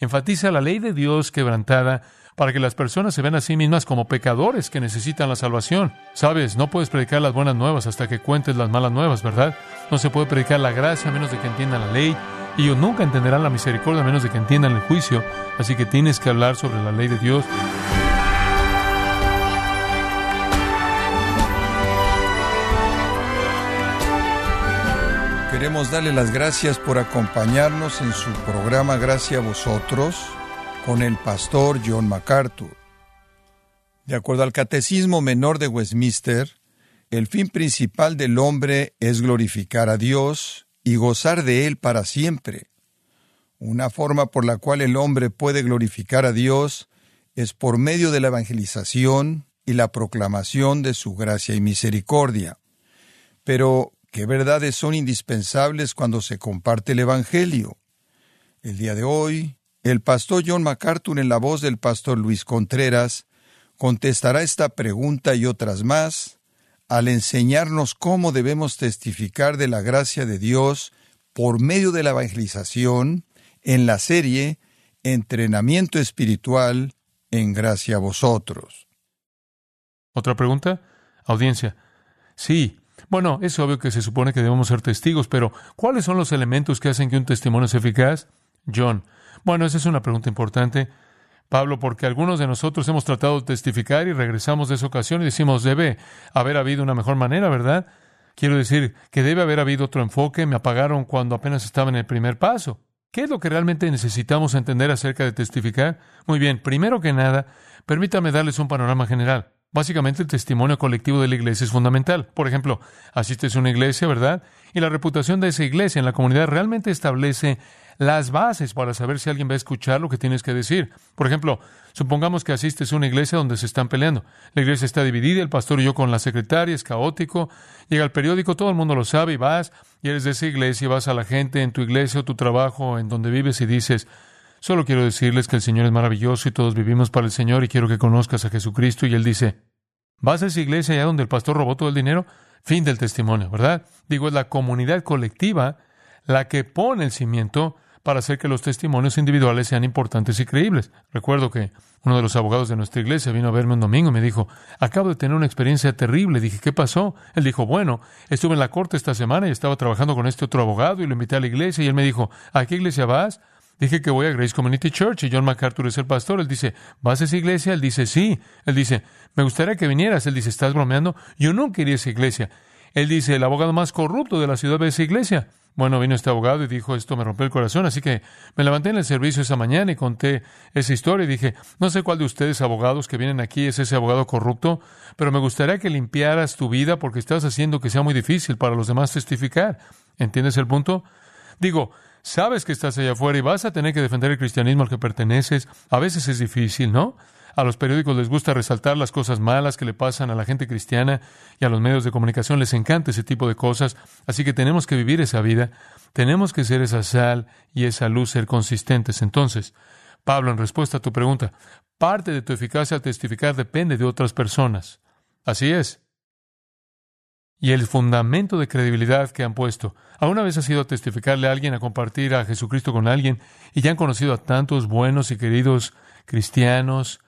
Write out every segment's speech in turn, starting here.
Enfatiza la ley de Dios quebrantada para que las personas se vean a sí mismas como pecadores que necesitan la salvación. Sabes, no puedes predicar las buenas nuevas hasta que cuentes las malas nuevas, ¿verdad? No se puede predicar la gracia a menos de que entiendan la ley. Y ellos nunca entenderán la misericordia a menos de que entiendan el juicio. Así que tienes que hablar sobre la ley de Dios. Queremos darle las gracias por acompañarnos en su programa Gracia a vosotros con el pastor John MacArthur. De acuerdo al Catecismo Menor de Westminster, el fin principal del hombre es glorificar a Dios y gozar de Él para siempre. Una forma por la cual el hombre puede glorificar a Dios es por medio de la evangelización y la proclamación de su gracia y misericordia. Pero, ¿qué verdades son indispensables cuando se comparte el Evangelio? El día de hoy, el pastor John MacArthur, en la voz del pastor Luis Contreras, contestará esta pregunta y otras más al enseñarnos cómo debemos testificar de la gracia de Dios por medio de la evangelización en la serie Entrenamiento Espiritual en Gracia a Vosotros. ¿Otra pregunta? Audiencia. Sí. Bueno, es obvio que se supone que debemos ser testigos, pero ¿cuáles son los elementos que hacen que un testimonio sea eficaz? John, bueno, esa es una pregunta importante. Pablo, porque algunos de nosotros hemos tratado de testificar y regresamos de esa ocasión y decimos, debe haber habido una mejor manera, ¿verdad? Quiero decir que debe haber habido otro enfoque, me apagaron cuando apenas estaba en el primer paso. ¿Qué es lo que realmente necesitamos entender acerca de testificar? Muy bien, primero que nada, permítame darles un panorama general. Básicamente el testimonio colectivo de la iglesia es fundamental. Por ejemplo, asistes a una iglesia, ¿verdad? Y la reputación de esa iglesia en la comunidad realmente establece las bases para saber si alguien va a escuchar lo que tienes que decir. Por ejemplo, supongamos que asistes a una iglesia donde se están peleando. La iglesia está dividida, el pastor y yo con la secretaria, es caótico. Llega el periódico, todo el mundo lo sabe y vas y eres de esa iglesia y vas a la gente en tu iglesia o tu trabajo, en donde vives y dices, solo quiero decirles que el Señor es maravilloso y todos vivimos para el Señor y quiero que conozcas a Jesucristo. Y él dice, ¿vas a esa iglesia allá donde el pastor robó todo el dinero? Fin del testimonio, ¿verdad? Digo, es la comunidad colectiva la que pone el cimiento para hacer que los testimonios individuales sean importantes y creíbles. Recuerdo que uno de los abogados de nuestra iglesia vino a verme un domingo y me dijo, acabo de tener una experiencia terrible. Dije, ¿qué pasó? Él dijo, bueno, estuve en la corte esta semana y estaba trabajando con este otro abogado y lo invité a la iglesia y él me dijo, ¿a qué iglesia vas? Dije que voy a Grace Community Church y John MacArthur es el pastor. Él dice, ¿vas a esa iglesia? Él dice, sí. Él dice, me gustaría que vinieras. Él dice, ¿estás bromeando? Yo no quería esa iglesia. Él dice, el abogado más corrupto de la ciudad de esa iglesia. Bueno, vino este abogado y dijo, esto me rompió el corazón, así que me levanté en el servicio esa mañana y conté esa historia y dije, no sé cuál de ustedes abogados que vienen aquí es ese abogado corrupto, pero me gustaría que limpiaras tu vida porque estás haciendo que sea muy difícil para los demás testificar. ¿Entiendes el punto? Digo, sabes que estás allá afuera y vas a tener que defender el cristianismo al que perteneces. A veces es difícil, ¿no? A los periódicos les gusta resaltar las cosas malas que le pasan a la gente cristiana y a los medios de comunicación les encanta ese tipo de cosas. Así que tenemos que vivir esa vida, tenemos que ser esa sal y esa luz, ser consistentes. Entonces, Pablo, en respuesta a tu pregunta, parte de tu eficacia al testificar depende de otras personas. Así es. Y el fundamento de credibilidad que han puesto. ¿Alguna vez ha sido a testificarle a alguien, a compartir a Jesucristo con alguien, y ya han conocido a tantos buenos y queridos cristianos,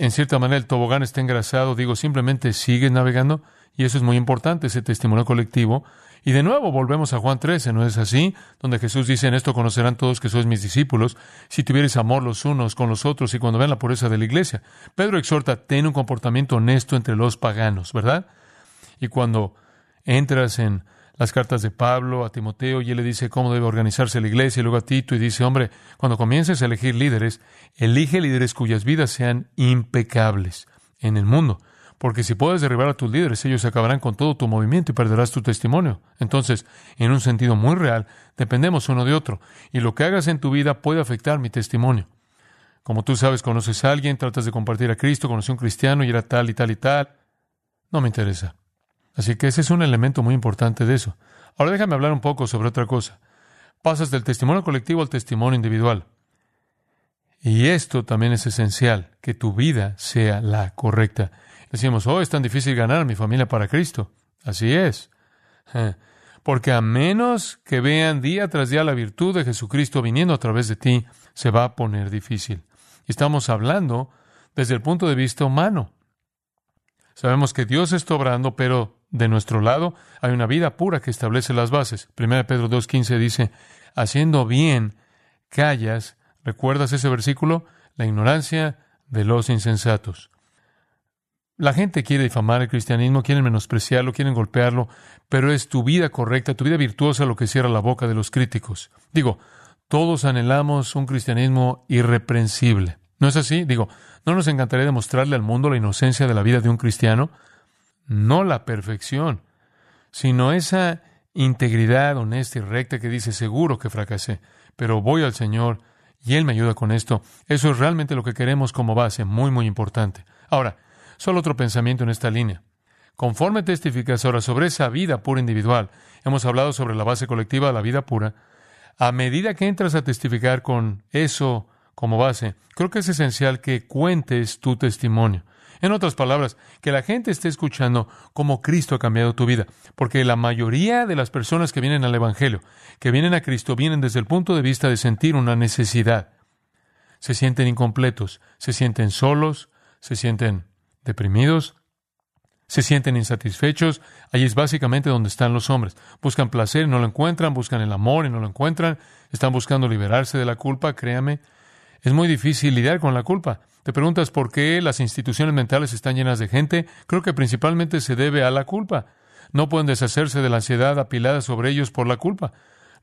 en cierta manera el tobogán está engrasado, digo, simplemente sigues navegando y eso es muy importante, ese testimonio colectivo. Y de nuevo volvemos a Juan 13, ¿no es así? Donde Jesús dice, en esto conocerán todos que sois mis discípulos, si tuvieres amor los unos con los otros y cuando vean la pureza de la iglesia. Pedro exhorta, ten un comportamiento honesto entre los paganos, ¿verdad? Y cuando entras en las cartas de Pablo a Timoteo y él le dice cómo debe organizarse la iglesia y luego a Tito y dice, hombre, cuando comiences a elegir líderes, elige líderes cuyas vidas sean impecables en el mundo, porque si puedes derribar a tus líderes, ellos acabarán con todo tu movimiento y perderás tu testimonio. Entonces, en un sentido muy real, dependemos uno de otro, y lo que hagas en tu vida puede afectar mi testimonio. Como tú sabes, conoces a alguien, tratas de compartir a Cristo, conocí a un cristiano y era tal y tal y tal. No me interesa. Así que ese es un elemento muy importante de eso. Ahora déjame hablar un poco sobre otra cosa. Pasas del testimonio colectivo al testimonio individual. Y esto también es esencial, que tu vida sea la correcta. Decimos, oh, es tan difícil ganar a mi familia para Cristo. Así es. porque a menos que vean día tras día la virtud de Jesucristo viniendo a través de ti, se va a poner difícil. Estamos hablando desde el punto de vista humano. Sabemos que Dios está obrando, pero de nuestro lado hay una vida pura que establece las bases. 1 Pedro 2.15 dice, haciendo bien, callas. ¿Recuerdas ese versículo? La ignorancia de los insensatos. La gente quiere difamar el cristianismo, quieren menospreciarlo, quieren golpearlo, pero es tu vida correcta, tu vida virtuosa lo que cierra la boca de los críticos. Digo, todos anhelamos un cristianismo irreprensible. ¿No es así? Digo, ¿no nos encantaría demostrarle al mundo la inocencia de la vida de un cristiano? No la perfección, sino esa integridad honesta y recta que dice seguro que fracasé, pero voy al Señor y Él me ayuda con esto. Eso es realmente lo que queremos como base, muy, muy importante. Ahora, solo otro pensamiento en esta línea. Conforme testificas ahora sobre esa vida pura individual, hemos hablado sobre la base colectiva de la vida pura, a medida que entras a testificar con eso como base, creo que es esencial que cuentes tu testimonio. En otras palabras, que la gente esté escuchando cómo Cristo ha cambiado tu vida, porque la mayoría de las personas que vienen al Evangelio, que vienen a Cristo, vienen desde el punto de vista de sentir una necesidad. Se sienten incompletos, se sienten solos, se sienten deprimidos, se sienten insatisfechos. Allí es básicamente donde están los hombres. Buscan placer y no lo encuentran, buscan el amor y no lo encuentran, están buscando liberarse de la culpa, créame. Es muy difícil lidiar con la culpa. Te preguntas por qué las instituciones mentales están llenas de gente. Creo que principalmente se debe a la culpa. No pueden deshacerse de la ansiedad apilada sobre ellos por la culpa.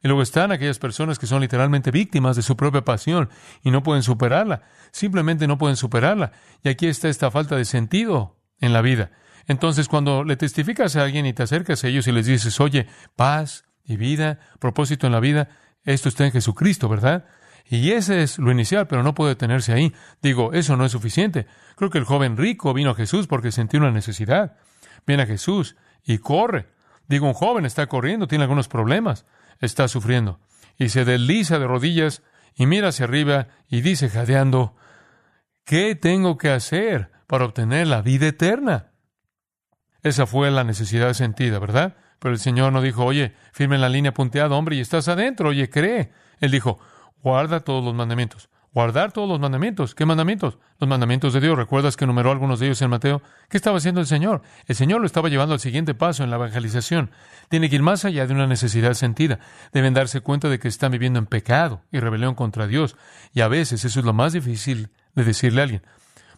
Y luego están aquellas personas que son literalmente víctimas de su propia pasión y no pueden superarla. Simplemente no pueden superarla. Y aquí está esta falta de sentido en la vida. Entonces, cuando le testificas a alguien y te acercas a ellos y les dices, oye, paz y vida, propósito en la vida, esto está en Jesucristo, ¿verdad? Y ese es lo inicial, pero no puede detenerse ahí. Digo, eso no es suficiente. Creo que el joven rico vino a Jesús porque sentía una necesidad. Viene a Jesús y corre. Digo, un joven está corriendo, tiene algunos problemas, está sufriendo. Y se desliza de rodillas y mira hacia arriba y dice jadeando, ¿qué tengo que hacer para obtener la vida eterna? Esa fue la necesidad sentida, ¿verdad? Pero el Señor no dijo, oye, firme la línea punteada, hombre, y estás adentro, oye, cree. Él dijo, guarda todos los mandamientos. Guardar todos los mandamientos. ¿Qué mandamientos? Los mandamientos de Dios. ¿Recuerdas que numeró algunos de ellos en Mateo? ¿Qué estaba haciendo el Señor? El Señor lo estaba llevando al siguiente paso en la evangelización. Tiene que ir más allá de una necesidad sentida. Deben darse cuenta de que están viviendo en pecado y rebelión contra Dios. Y a veces eso es lo más difícil de decirle a alguien.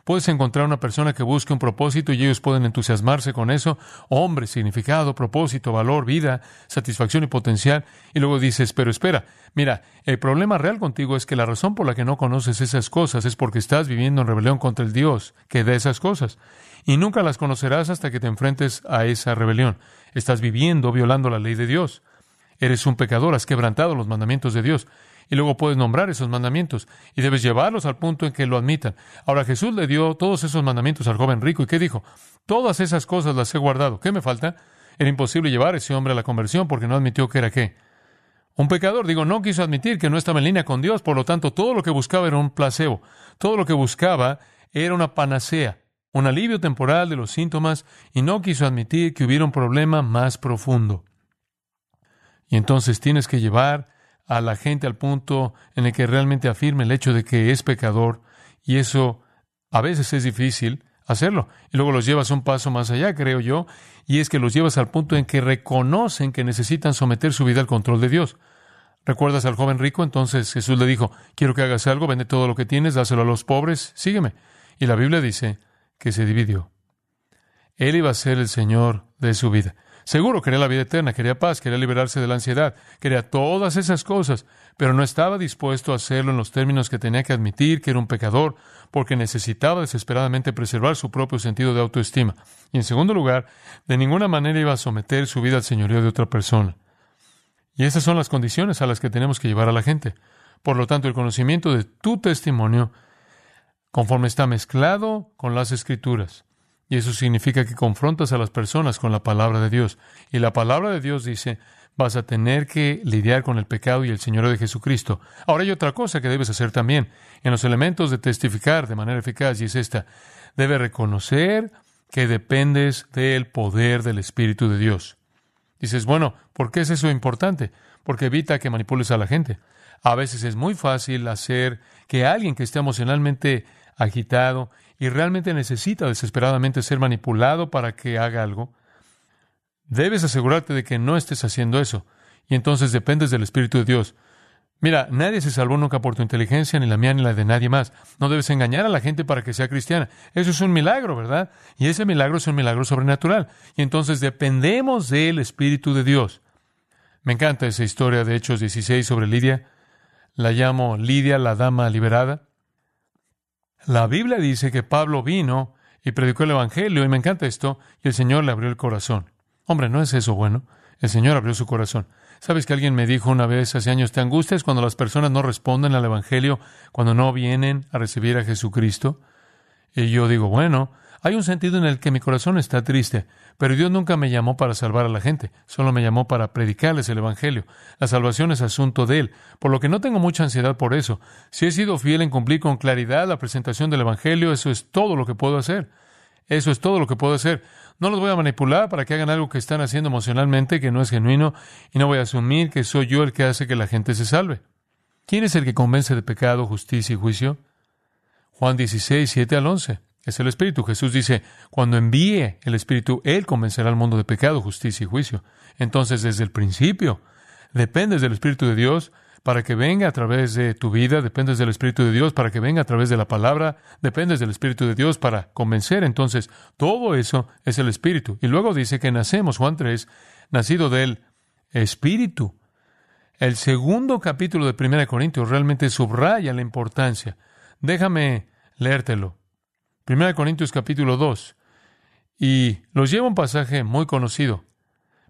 Puedes encontrar una persona que busque un propósito y ellos pueden entusiasmarse con eso. Hombre, significado, propósito, valor, vida, satisfacción y potencial. Y luego dices, pero espera, mira, el problema real contigo es que la razón por la que no conoces esas cosas es porque estás viviendo en rebelión contra el Dios que da esas cosas. Y nunca las conocerás hasta que te enfrentes a esa rebelión. Estás viviendo violando la ley de Dios. Eres un pecador, has quebrantado los mandamientos de Dios y luego puedes nombrar esos mandamientos y debes llevarlos al punto en que lo admitan. Ahora Jesús le dio todos esos mandamientos al joven rico y ¿qué dijo? Todas esas cosas las he guardado. ¿Qué me falta? Era imposible llevar a ese hombre a la conversión porque no admitió que era qué. Un pecador, digo, no quiso admitir que no estaba en línea con Dios, por lo tanto todo lo que buscaba era un placebo, todo lo que buscaba era una panacea, un alivio temporal de los síntomas y no quiso admitir que hubiera un problema más profundo. Y entonces tienes que llevar a la gente al punto en el que realmente afirme el hecho de que es pecador y eso a veces es difícil hacerlo. Y luego los llevas un paso más allá, creo yo, y es que los llevas al punto en que reconocen que necesitan someter su vida al control de Dios. ¿Recuerdas al joven rico? Entonces Jesús le dijo, quiero que hagas algo, vende todo lo que tienes, dáselo a los pobres, sígueme. Y la Biblia dice que se dividió. Él iba a ser el Señor de su vida. Seguro quería la vida eterna, quería paz, quería liberarse de la ansiedad, quería todas esas cosas, pero no estaba dispuesto a hacerlo en los términos que tenía que admitir que era un pecador, porque necesitaba desesperadamente preservar su propio sentido de autoestima. Y en segundo lugar, de ninguna manera iba a someter su vida al señorío de otra persona. Y esas son las condiciones a las que tenemos que llevar a la gente. Por lo tanto, el conocimiento de tu testimonio, conforme está mezclado con las escrituras, y eso significa que confrontas a las personas con la palabra de Dios. Y la palabra de Dios dice, vas a tener que lidiar con el pecado y el Señor de Jesucristo. Ahora hay otra cosa que debes hacer también en los elementos de testificar de manera eficaz y es esta. Debe reconocer que dependes del poder del Espíritu de Dios. Dices, bueno, ¿por qué es eso importante? Porque evita que manipules a la gente. A veces es muy fácil hacer que alguien que esté emocionalmente agitado y realmente necesita desesperadamente ser manipulado para que haga algo, debes asegurarte de que no estés haciendo eso. Y entonces dependes del Espíritu de Dios. Mira, nadie se salvó nunca por tu inteligencia, ni la mía, ni la de nadie más. No debes engañar a la gente para que sea cristiana. Eso es un milagro, ¿verdad? Y ese milagro es un milagro sobrenatural. Y entonces dependemos del Espíritu de Dios. Me encanta esa historia de Hechos 16 sobre Lidia. La llamo Lidia, la dama liberada. La Biblia dice que Pablo vino y predicó el Evangelio, y me encanta esto, y el Señor le abrió el corazón. Hombre, ¿no es eso bueno? El Señor abrió su corazón. ¿Sabes que alguien me dijo una vez hace años, te angustias cuando las personas no responden al Evangelio, cuando no vienen a recibir a Jesucristo? Y yo digo, bueno, hay un sentido en el que mi corazón está triste, pero Dios nunca me llamó para salvar a la gente, solo me llamó para predicarles el Evangelio. La salvación es asunto de Él, por lo que no tengo mucha ansiedad por eso. Si he sido fiel en cumplir con claridad la presentación del Evangelio, eso es todo lo que puedo hacer. Eso es todo lo que puedo hacer. No los voy a manipular para que hagan algo que están haciendo emocionalmente que no es genuino y no voy a asumir que soy yo el que hace que la gente se salve. ¿Quién es el que convence de pecado, justicia y juicio? Juan 16, 7 al 11. Es el Espíritu. Jesús dice, cuando envíe el Espíritu, Él convencerá al mundo de pecado, justicia y juicio. Entonces, desde el principio, dependes del Espíritu de Dios para que venga a través de tu vida, dependes del Espíritu de Dios para que venga a través de la palabra, dependes del Espíritu de Dios para convencer. Entonces, todo eso es el Espíritu. Y luego dice que nacemos, Juan 3, nacido del Espíritu. El segundo capítulo de 1 Corintios realmente subraya la importancia. Déjame leértelo. 1 Corintios capítulo 2. Y los lleva un pasaje muy conocido.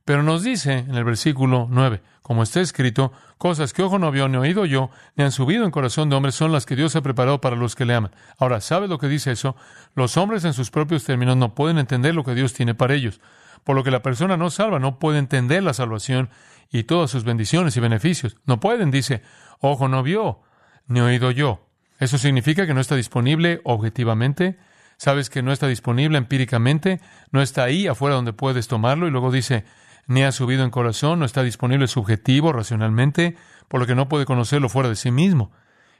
Pero nos dice en el versículo 9, como está escrito, cosas que ojo no vio ni oído yo, ni han subido en corazón de hombre, son las que Dios ha preparado para los que le aman. Ahora, ¿sabe lo que dice eso? Los hombres en sus propios términos no pueden entender lo que Dios tiene para ellos. Por lo que la persona no salva no puede entender la salvación y todas sus bendiciones y beneficios. No pueden, dice, ojo no vio, ni oído yo. Eso significa que no está disponible objetivamente. Sabes que no está disponible empíricamente, no está ahí afuera donde puedes tomarlo y luego dice, ni ha subido en corazón, no está disponible subjetivo, racionalmente, por lo que no puede conocerlo fuera de sí mismo.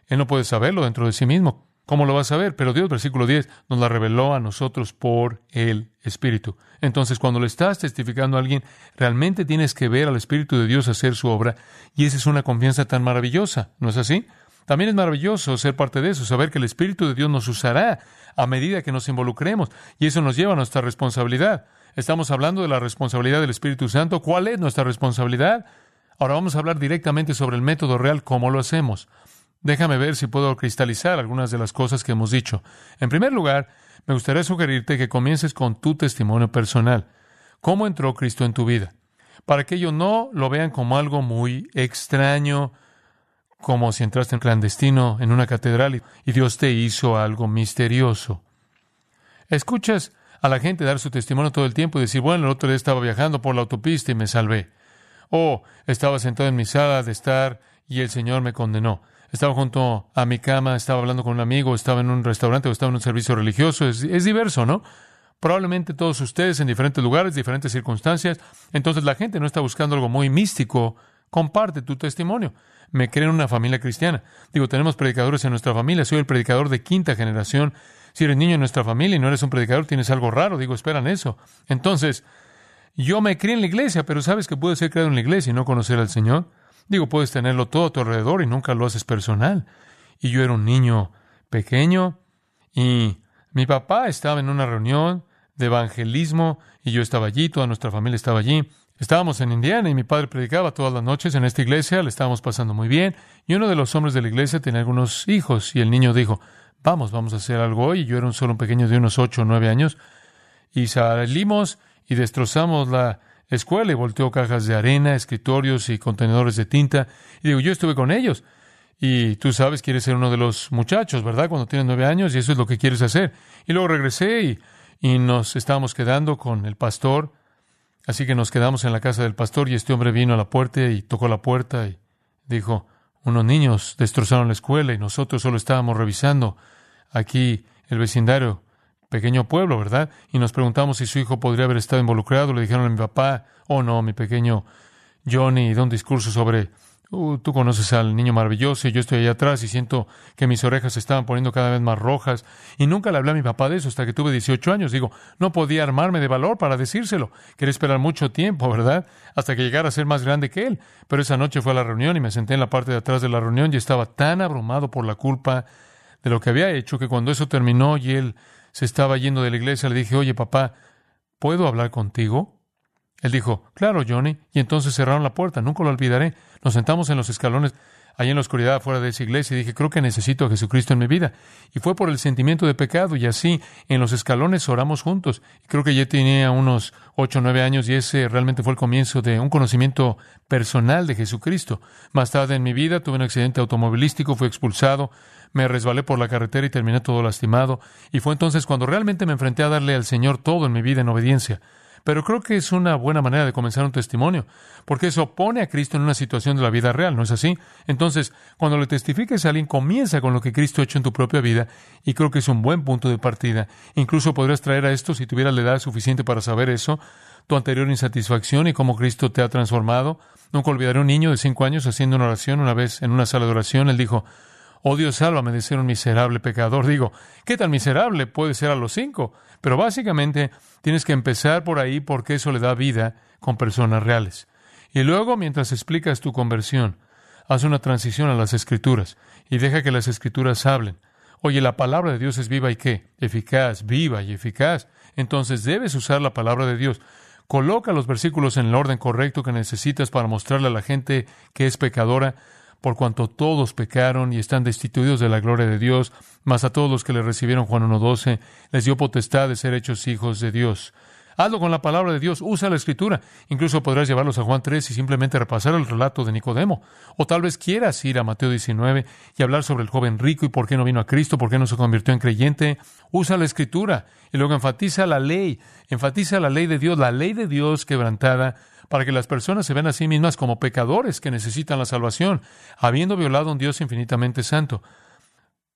Él no puede saberlo dentro de sí mismo. ¿Cómo lo va a saber? Pero Dios, versículo 10, nos la reveló a nosotros por el Espíritu. Entonces, cuando le estás testificando a alguien, realmente tienes que ver al Espíritu de Dios hacer su obra, y esa es una confianza tan maravillosa, ¿no es así? También es maravilloso ser parte de eso, saber que el Espíritu de Dios nos usará a medida que nos involucremos, y eso nos lleva a nuestra responsabilidad. Estamos hablando de la responsabilidad del Espíritu Santo. ¿Cuál es nuestra responsabilidad? Ahora vamos a hablar directamente sobre el método real, cómo lo hacemos. Déjame ver si puedo cristalizar algunas de las cosas que hemos dicho. En primer lugar, me gustaría sugerirte que comiences con tu testimonio personal. ¿Cómo entró Cristo en tu vida? Para que ellos no lo vean como algo muy extraño, como si entraste en clandestino en una catedral y Dios te hizo algo misterioso. Escuchas a la gente dar su testimonio todo el tiempo y decir, bueno, el otro día estaba viajando por la autopista y me salvé. O estaba sentado en mi sala de estar y el Señor me condenó. Estaba junto a mi cama, estaba hablando con un amigo, estaba en un restaurante o estaba en un servicio religioso. Es, es diverso, ¿no? Probablemente todos ustedes en diferentes lugares, diferentes circunstancias. Entonces la gente no está buscando algo muy místico. Comparte tu testimonio. Me creo en una familia cristiana. Digo, tenemos predicadores en nuestra familia. Soy el predicador de quinta generación si eres niño en nuestra familia y no eres un predicador, tienes algo raro. Digo, esperan eso. Entonces, yo me crié en la iglesia, pero sabes que puedes ser creado en la iglesia y no conocer al Señor. Digo, puedes tenerlo todo a tu alrededor y nunca lo haces personal. Y yo era un niño pequeño y mi papá estaba en una reunión de evangelismo y yo estaba allí, toda nuestra familia estaba allí. Estábamos en Indiana y mi padre predicaba todas las noches en esta iglesia, le estábamos pasando muy bien y uno de los hombres de la iglesia tenía algunos hijos y el niño dijo, vamos, vamos a hacer algo hoy. Yo era un solo un pequeño de unos ocho o nueve años. Y salimos y destrozamos la escuela y volteó cajas de arena, escritorios y contenedores de tinta. Y digo, yo estuve con ellos. Y tú sabes, quieres ser uno de los muchachos, ¿verdad? Cuando tienes nueve años y eso es lo que quieres hacer. Y luego regresé y, y nos estábamos quedando con el pastor. Así que nos quedamos en la casa del pastor y este hombre vino a la puerta y tocó la puerta y dijo, unos niños destrozaron la escuela y nosotros solo estábamos revisando aquí el vecindario. pequeño pueblo, ¿verdad? Y nos preguntamos si su hijo podría haber estado involucrado. Le dijeron a mi papá, oh no, mi pequeño Johnny, da un discurso sobre Tú conoces al niño maravilloso y yo estoy allá atrás y siento que mis orejas se estaban poniendo cada vez más rojas. Y nunca le hablé a mi papá de eso hasta que tuve 18 años. Digo, no podía armarme de valor para decírselo. Quería esperar mucho tiempo, ¿verdad? Hasta que llegara a ser más grande que él. Pero esa noche fue a la reunión y me senté en la parte de atrás de la reunión y estaba tan abrumado por la culpa de lo que había hecho que cuando eso terminó y él se estaba yendo de la iglesia, le dije, oye papá, ¿puedo hablar contigo? Él dijo, claro, Johnny, y entonces cerraron la puerta, nunca lo olvidaré. Nos sentamos en los escalones, allá en la oscuridad fuera de esa iglesia, y dije, creo que necesito a Jesucristo en mi vida. Y fue por el sentimiento de pecado, y así en los escalones oramos juntos. Y creo que ya tenía unos ocho o nueve años, y ese realmente fue el comienzo de un conocimiento personal de Jesucristo. Más tarde en mi vida tuve un accidente automovilístico, fui expulsado, me resbalé por la carretera y terminé todo lastimado. Y fue entonces cuando realmente me enfrenté a darle al Señor todo en mi vida en obediencia. Pero creo que es una buena manera de comenzar un testimonio, porque eso pone a Cristo en una situación de la vida real, ¿no es así? Entonces, cuando le testifiques a alguien, comienza con lo que Cristo ha hecho en tu propia vida, y creo que es un buen punto de partida. Incluso podrías traer a esto, si tuvieras la edad suficiente para saber eso, tu anterior insatisfacción y cómo Cristo te ha transformado. Nunca olvidaré un niño de cinco años haciendo una oración una vez en una sala de oración. Él dijo, Oh Dios, sálvame de ser un miserable pecador. Digo, ¿qué tan miserable puede ser a los cinco? Pero básicamente tienes que empezar por ahí porque eso le da vida con personas reales. Y luego, mientras explicas tu conversión, haz una transición a las escrituras y deja que las escrituras hablen. Oye, la palabra de Dios es viva y qué? Eficaz, viva y eficaz. Entonces debes usar la palabra de Dios. Coloca los versículos en el orden correcto que necesitas para mostrarle a la gente que es pecadora por cuanto todos pecaron y están destituidos de la gloria de Dios, mas a todos los que le recibieron Juan 1.12 les dio potestad de ser hechos hijos de Dios. Hazlo con la palabra de Dios, usa la escritura. Incluso podrás llevarlos a Juan 3 y simplemente repasar el relato de Nicodemo. O tal vez quieras ir a Mateo 19 y hablar sobre el joven rico y por qué no vino a Cristo, por qué no se convirtió en creyente. Usa la escritura y luego enfatiza la ley, enfatiza la ley de Dios, la ley de Dios quebrantada para que las personas se vean a sí mismas como pecadores que necesitan la salvación, habiendo violado a un Dios infinitamente santo.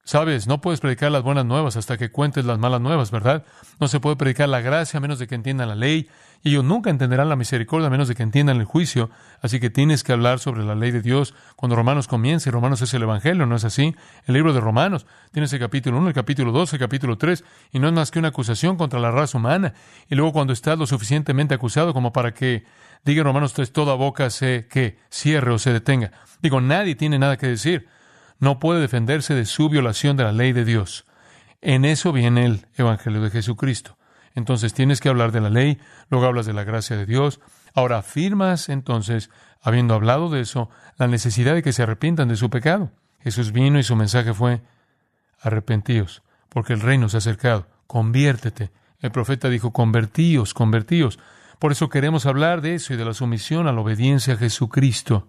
Sabes, no puedes predicar las buenas nuevas hasta que cuentes las malas nuevas, ¿verdad? No se puede predicar la gracia a menos de que entiendan la ley, y ellos nunca entenderán la misericordia a menos de que entiendan el juicio, así que tienes que hablar sobre la ley de Dios cuando Romanos comience. Romanos es el Evangelio, ¿no es así? El libro de Romanos, tienes el capítulo 1, el capítulo 2, el capítulo 3, y no es más que una acusación contra la raza humana. Y luego cuando estás lo suficientemente acusado como para que diga Romanos 3, toda boca se que cierre o se detenga. Digo, nadie tiene nada que decir no puede defenderse de su violación de la ley de Dios. En eso viene el Evangelio de Jesucristo. Entonces tienes que hablar de la ley, luego hablas de la gracia de Dios. Ahora afirmas entonces, habiendo hablado de eso, la necesidad de que se arrepientan de su pecado. Jesús vino y su mensaje fue, arrepentíos, porque el reino se ha acercado, conviértete. El profeta dijo, convertíos, convertíos. Por eso queremos hablar de eso y de la sumisión a la obediencia a Jesucristo.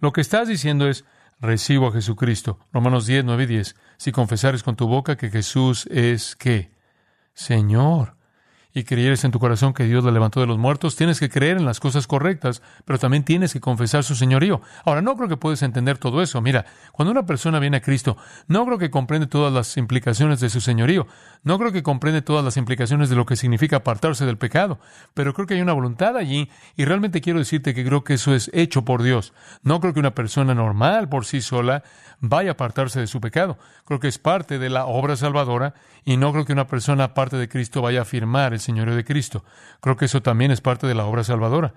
Lo que estás diciendo es, recibo a Jesucristo. Romanos 10, 9 y 10. Si confesares con tu boca que Jesús es qué? Señor y creyeres en tu corazón que Dios la levantó de los muertos, tienes que creer en las cosas correctas, pero también tienes que confesar su señorío. Ahora, no creo que puedes entender todo eso. Mira, cuando una persona viene a Cristo, no creo que comprende todas las implicaciones de su señorío, no creo que comprende todas las implicaciones de lo que significa apartarse del pecado, pero creo que hay una voluntad allí y realmente quiero decirte que creo que eso es hecho por Dios. No creo que una persona normal por sí sola vaya a apartarse de su pecado. Creo que es parte de la obra salvadora y no creo que una persona aparte de Cristo vaya a afirmar el señorío de Cristo. Creo que eso también es parte de la obra salvadora.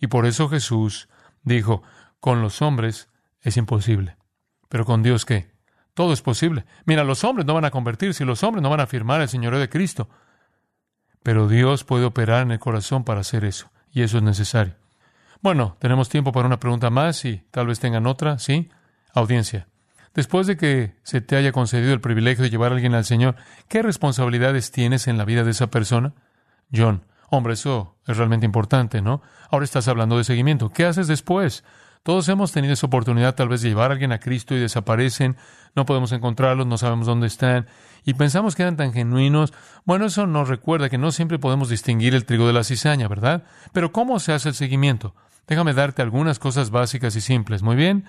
Y por eso Jesús dijo, con los hombres es imposible. Pero con Dios qué? Todo es posible. Mira, los hombres no van a convertirse los hombres no van a afirmar el señorío de Cristo. Pero Dios puede operar en el corazón para hacer eso. Y eso es necesario. Bueno, tenemos tiempo para una pregunta más y tal vez tengan otra, ¿sí? Audiencia. Después de que se te haya concedido el privilegio de llevar a alguien al Señor, ¿qué responsabilidades tienes en la vida de esa persona? John, hombre, eso es realmente importante, ¿no? Ahora estás hablando de seguimiento. ¿Qué haces después? Todos hemos tenido esa oportunidad tal vez de llevar a alguien a Cristo y desaparecen, no podemos encontrarlos, no sabemos dónde están y pensamos que eran tan genuinos. Bueno, eso nos recuerda que no siempre podemos distinguir el trigo de la cizaña, ¿verdad? Pero ¿cómo se hace el seguimiento? Déjame darte algunas cosas básicas y simples. Muy bien.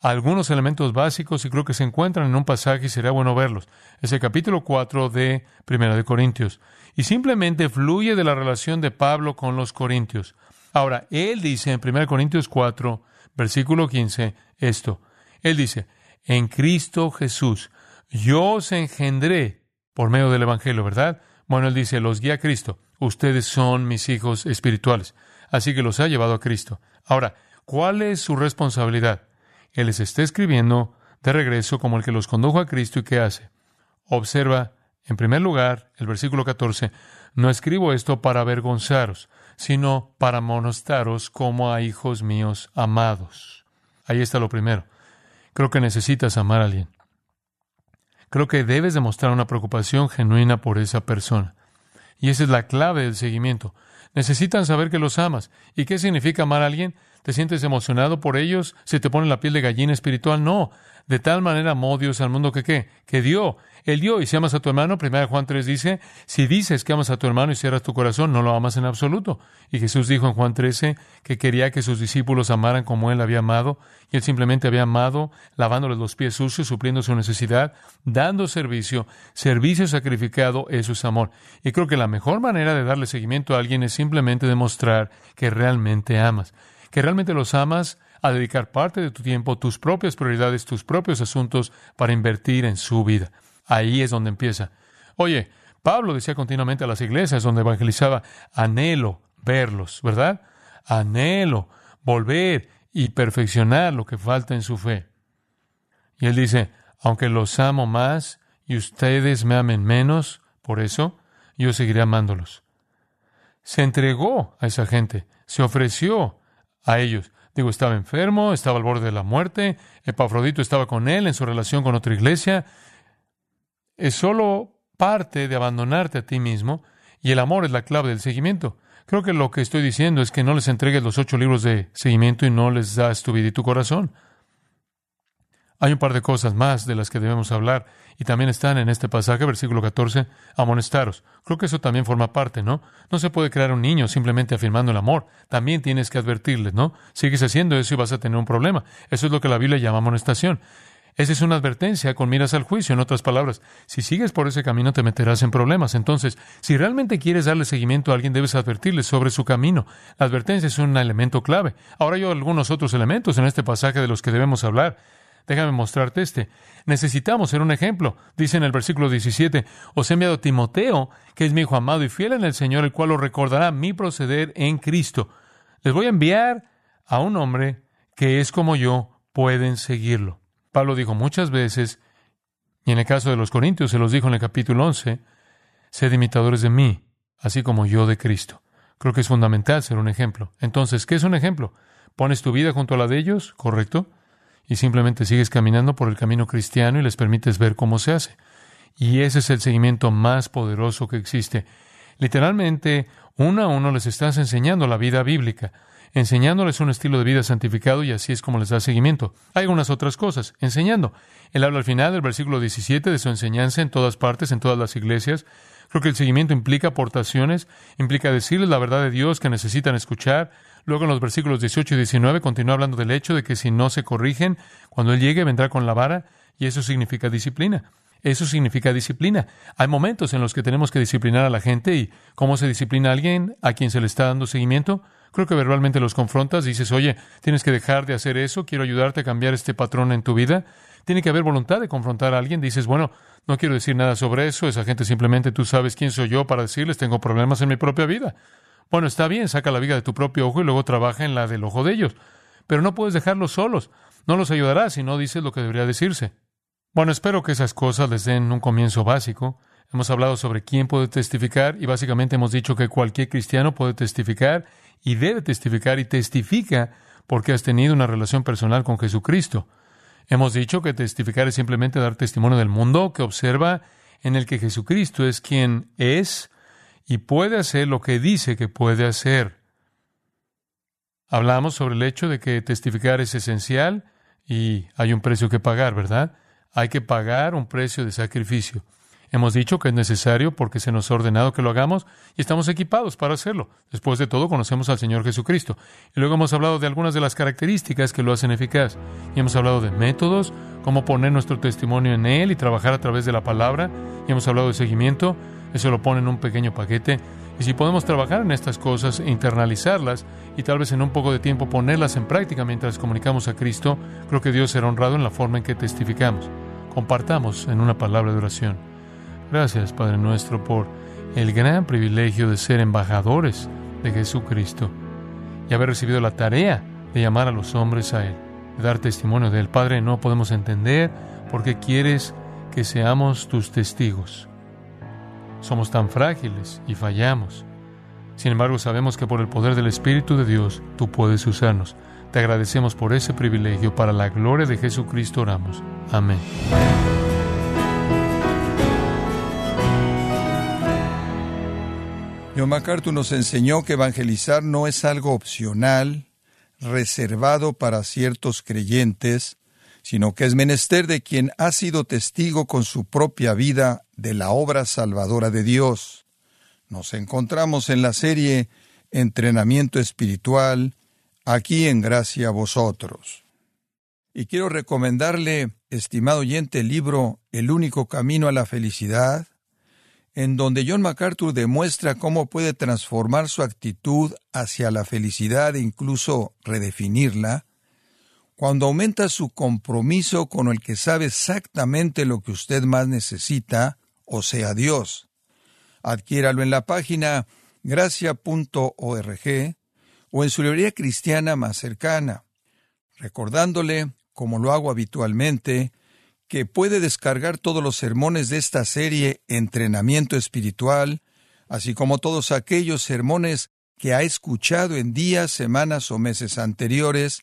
Algunos elementos básicos y creo que se encuentran en un pasaje y sería bueno verlos. Es el capítulo 4 de Primera de Corintios. Y simplemente fluye de la relación de Pablo con los Corintios. Ahora, él dice en 1 Corintios 4, versículo 15, esto. Él dice, en Cristo Jesús, yo os engendré por medio del Evangelio, ¿verdad? Bueno, él dice, los guía a Cristo. Ustedes son mis hijos espirituales. Así que los ha llevado a Cristo. Ahora, ¿cuál es su responsabilidad? Él les está escribiendo de regreso como el que los condujo a Cristo y qué hace. Observa, en primer lugar, el versículo 14, no escribo esto para avergonzaros, sino para amonestaros como a hijos míos amados. Ahí está lo primero. Creo que necesitas amar a alguien. Creo que debes demostrar una preocupación genuina por esa persona. Y esa es la clave del seguimiento. Necesitan saber que los amas. ¿Y qué significa amar a alguien? ¿Te sientes emocionado por ellos? ¿Se te pone la piel de gallina espiritual? No. De tal manera amó Dios al mundo que qué? Que dio. Él dio. Y si amas a tu hermano, 1 Juan 3 dice, si dices que amas a tu hermano y cierras tu corazón, no lo amas en absoluto. Y Jesús dijo en Juan 13 que quería que sus discípulos amaran como Él había amado. Y Él simplemente había amado, lavándoles los pies sucios, supliendo su necesidad, dando servicio. Servicio sacrificado, eso es amor. Y creo que la mejor manera de darle seguimiento a alguien es simplemente demostrar que realmente amas. Que realmente los amas a dedicar parte de tu tiempo, tus propias prioridades, tus propios asuntos para invertir en su vida. Ahí es donde empieza. Oye, Pablo decía continuamente a las iglesias donde evangelizaba, anhelo verlos, ¿verdad? Anhelo volver y perfeccionar lo que falta en su fe. Y él dice, aunque los amo más y ustedes me amen menos, por eso yo seguiré amándolos. Se entregó a esa gente, se ofreció a ellos. Digo, estaba enfermo, estaba al borde de la muerte, Epafrodito estaba con él en su relación con otra iglesia. Es solo parte de abandonarte a ti mismo y el amor es la clave del seguimiento. Creo que lo que estoy diciendo es que no les entregues los ocho libros de seguimiento y no les das tu vida y tu corazón. Hay un par de cosas más de las que debemos hablar y también están en este pasaje, versículo 14, amonestaros. Creo que eso también forma parte, ¿no? No se puede crear un niño simplemente afirmando el amor. También tienes que advertirles, ¿no? Sigues haciendo eso y vas a tener un problema. Eso es lo que la Biblia llama amonestación. Esa es una advertencia con miras al juicio. En otras palabras, si sigues por ese camino te meterás en problemas. Entonces, si realmente quieres darle seguimiento a alguien, debes advertirle sobre su camino. La advertencia es un elemento clave. Ahora hay algunos otros elementos en este pasaje de los que debemos hablar. Déjame mostrarte este. Necesitamos ser un ejemplo. Dice en el versículo 17, os he enviado a Timoteo, que es mi hijo amado y fiel en el Señor, el cual os recordará mi proceder en Cristo. Les voy a enviar a un hombre que es como yo, pueden seguirlo. Pablo dijo muchas veces, y en el caso de los Corintios se los dijo en el capítulo 11, sed imitadores de mí, así como yo de Cristo. Creo que es fundamental ser un ejemplo. Entonces, ¿qué es un ejemplo? ¿Pones tu vida junto a la de ellos? ¿Correcto? Y simplemente sigues caminando por el camino cristiano y les permites ver cómo se hace. Y ese es el seguimiento más poderoso que existe. Literalmente, uno a uno les estás enseñando la vida bíblica, enseñándoles un estilo de vida santificado y así es como les da seguimiento. Hay algunas otras cosas, enseñando. Él habla al final del versículo 17 de su enseñanza en todas partes, en todas las iglesias. Creo que el seguimiento implica aportaciones, implica decirles la verdad de Dios que necesitan escuchar, Luego en los versículos 18 y 19 continúa hablando del hecho de que si no se corrigen, cuando Él llegue vendrá con la vara y eso significa disciplina. Eso significa disciplina. Hay momentos en los que tenemos que disciplinar a la gente y cómo se disciplina a alguien a quien se le está dando seguimiento. Creo que verbalmente los confrontas, dices, oye, tienes que dejar de hacer eso, quiero ayudarte a cambiar este patrón en tu vida. Tiene que haber voluntad de confrontar a alguien. Dices, bueno, no quiero decir nada sobre eso, esa gente simplemente tú sabes quién soy yo para decirles, tengo problemas en mi propia vida. Bueno, está bien, saca la viga de tu propio ojo y luego trabaja en la del ojo de ellos. Pero no puedes dejarlos solos. No los ayudarás si no dices lo que debería decirse. Bueno, espero que esas cosas les den un comienzo básico. Hemos hablado sobre quién puede testificar y básicamente hemos dicho que cualquier cristiano puede testificar y debe testificar y testifica porque has tenido una relación personal con Jesucristo. Hemos dicho que testificar es simplemente dar testimonio del mundo que observa en el que Jesucristo es quien es y puede hacer lo que dice que puede hacer. Hablamos sobre el hecho de que testificar es esencial y hay un precio que pagar, ¿verdad? Hay que pagar un precio de sacrificio. Hemos dicho que es necesario porque se nos ha ordenado que lo hagamos y estamos equipados para hacerlo. Después de todo, conocemos al Señor Jesucristo. Y luego hemos hablado de algunas de las características que lo hacen eficaz. Y hemos hablado de métodos, cómo poner nuestro testimonio en Él y trabajar a través de la palabra. Y hemos hablado de seguimiento. Eso lo pone en un pequeño paquete. Y si podemos trabajar en estas cosas, internalizarlas y tal vez en un poco de tiempo ponerlas en práctica mientras comunicamos a Cristo, creo que Dios será honrado en la forma en que testificamos. Compartamos en una palabra de oración. Gracias, Padre nuestro, por el gran privilegio de ser embajadores de Jesucristo y haber recibido la tarea de llamar a los hombres a Él, de dar testimonio de Él. Padre, no podemos entender por qué quieres que seamos tus testigos. Somos tan frágiles y fallamos. Sin embargo, sabemos que por el poder del Espíritu de Dios tú puedes usarnos. Te agradecemos por ese privilegio. Para la gloria de Jesucristo oramos. Amén. John MacArthur nos enseñó que evangelizar no es algo opcional, reservado para ciertos creyentes, sino que es menester de quien ha sido testigo con su propia vida de la obra salvadora de Dios. Nos encontramos en la serie Entrenamiento Espiritual, aquí en Gracia a Vosotros. Y quiero recomendarle, estimado oyente, el libro El único camino a la felicidad, en donde John MacArthur demuestra cómo puede transformar su actitud hacia la felicidad e incluso redefinirla, cuando aumenta su compromiso con el que sabe exactamente lo que usted más necesita, o sea, Dios. Adquiéralo en la página gracia.org o en su librería cristiana más cercana, recordándole, como lo hago habitualmente, que puede descargar todos los sermones de esta serie Entrenamiento Espiritual, así como todos aquellos sermones que ha escuchado en días, semanas o meses anteriores,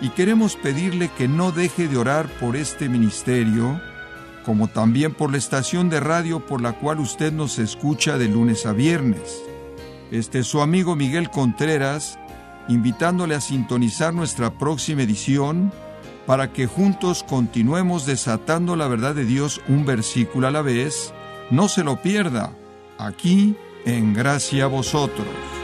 y queremos pedirle que no deje de orar por este ministerio, como también por la estación de radio por la cual usted nos escucha de lunes a viernes. Este es su amigo Miguel Contreras, invitándole a sintonizar nuestra próxima edición para que juntos continuemos desatando la verdad de Dios un versículo a la vez no se lo pierda, aquí en Gracia a Vosotros.